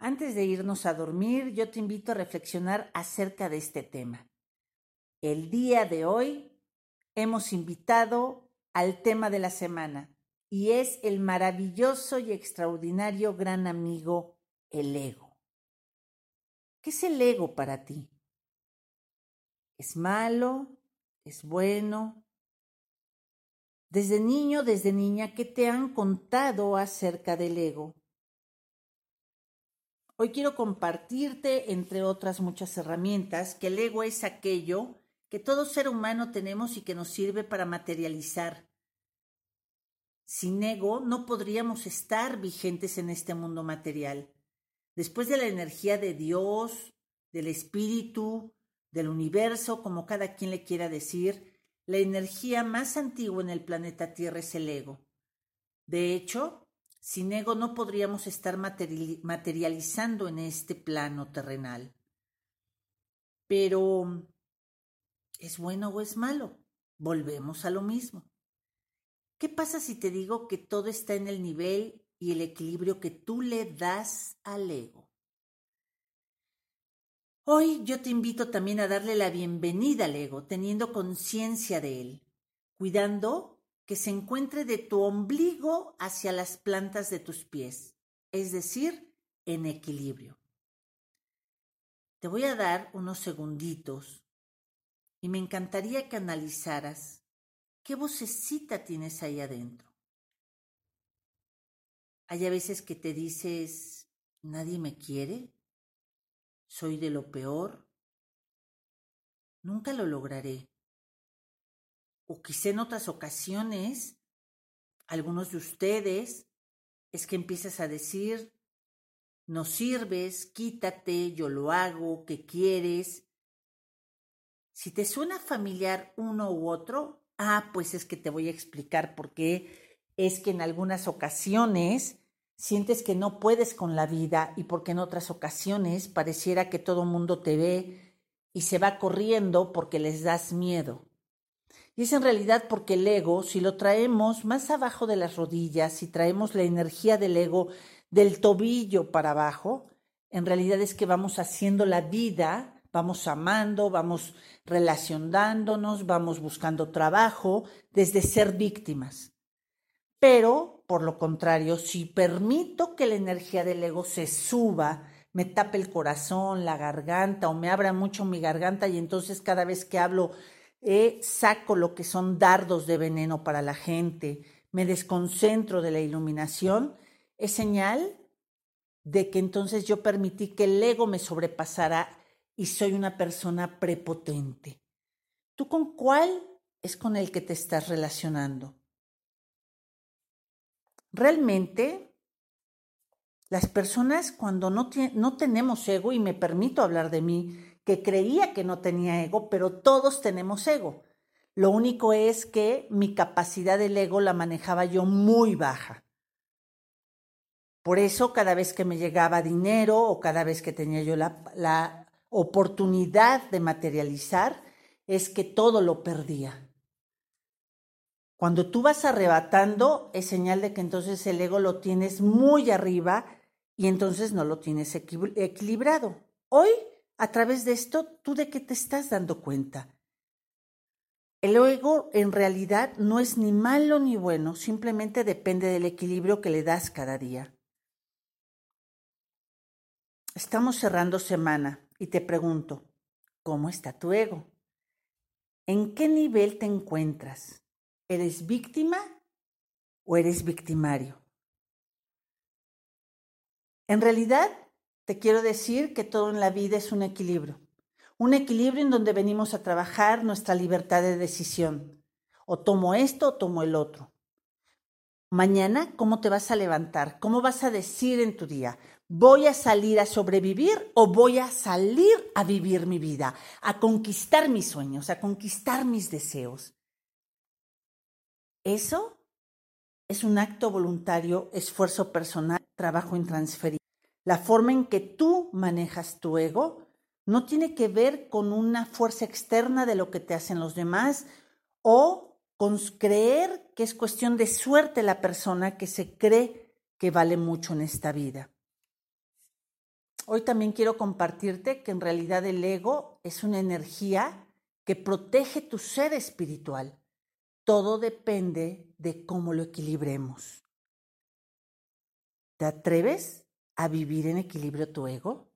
Antes de irnos a dormir, yo te invito a reflexionar acerca de este tema. El día de hoy hemos invitado al tema de la semana y es el maravilloso y extraordinario gran amigo, el ego. ¿Qué es el ego para ti? ¿Es malo? ¿Es bueno? Desde niño, desde niña, ¿qué te han contado acerca del ego? Hoy quiero compartirte, entre otras muchas herramientas, que el ego es aquello que todo ser humano tenemos y que nos sirve para materializar. Sin ego no podríamos estar vigentes en este mundo material. Después de la energía de Dios, del espíritu, del universo, como cada quien le quiera decir, la energía más antigua en el planeta Tierra es el ego. De hecho, sin ego no podríamos estar materializando en este plano terrenal. Pero, ¿es bueno o es malo? Volvemos a lo mismo. ¿Qué pasa si te digo que todo está en el nivel y el equilibrio que tú le das al ego? Hoy yo te invito también a darle la bienvenida al ego, teniendo conciencia de él, cuidando que se encuentre de tu ombligo hacia las plantas de tus pies, es decir, en equilibrio. Te voy a dar unos segunditos y me encantaría que analizaras qué vocecita tienes ahí adentro. Hay a veces que te dices, nadie me quiere, soy de lo peor, nunca lo lograré o quizá en otras ocasiones, algunos de ustedes, es que empiezas a decir, no sirves, quítate, yo lo hago, ¿qué quieres? Si te suena familiar uno u otro, ah, pues es que te voy a explicar por qué. Es que en algunas ocasiones sientes que no puedes con la vida y porque en otras ocasiones pareciera que todo mundo te ve y se va corriendo porque les das miedo. Y es en realidad porque el ego, si lo traemos más abajo de las rodillas, si traemos la energía del ego del tobillo para abajo, en realidad es que vamos haciendo la vida, vamos amando, vamos relacionándonos, vamos buscando trabajo desde ser víctimas. Pero, por lo contrario, si permito que la energía del ego se suba, me tape el corazón, la garganta o me abra mucho mi garganta y entonces cada vez que hablo eh, saco lo que son dardos de veneno para la gente, me desconcentro de la iluminación, es señal de que entonces yo permití que el ego me sobrepasara y soy una persona prepotente. ¿Tú con cuál es con el que te estás relacionando? Realmente, las personas cuando no, no tenemos ego, y me permito hablar de mí, que creía que no tenía ego, pero todos tenemos ego. Lo único es que mi capacidad del ego la manejaba yo muy baja. Por eso cada vez que me llegaba dinero o cada vez que tenía yo la, la oportunidad de materializar, es que todo lo perdía. Cuando tú vas arrebatando, es señal de que entonces el ego lo tienes muy arriba y entonces no lo tienes equilibrado. Hoy a través de esto, ¿tú de qué te estás dando cuenta? El ego en realidad no es ni malo ni bueno, simplemente depende del equilibrio que le das cada día. Estamos cerrando semana y te pregunto, ¿cómo está tu ego? ¿En qué nivel te encuentras? ¿Eres víctima o eres victimario? En realidad, te quiero decir que todo en la vida es un equilibrio. Un equilibrio en donde venimos a trabajar nuestra libertad de decisión. O tomo esto o tomo el otro. Mañana, ¿cómo te vas a levantar? ¿Cómo vas a decir en tu día? ¿Voy a salir a sobrevivir o voy a salir a vivir mi vida, a conquistar mis sueños, a conquistar mis deseos? Eso es un acto voluntario, esfuerzo personal, trabajo intransferible. La forma en que tú manejas tu ego no tiene que ver con una fuerza externa de lo que te hacen los demás o con creer que es cuestión de suerte la persona que se cree que vale mucho en esta vida. hoy también quiero compartirte que en realidad el ego es una energía que protege tu ser espiritual. Todo depende de cómo lo equilibremos. ¿Te atreves a vivir en equilibrio tu ego?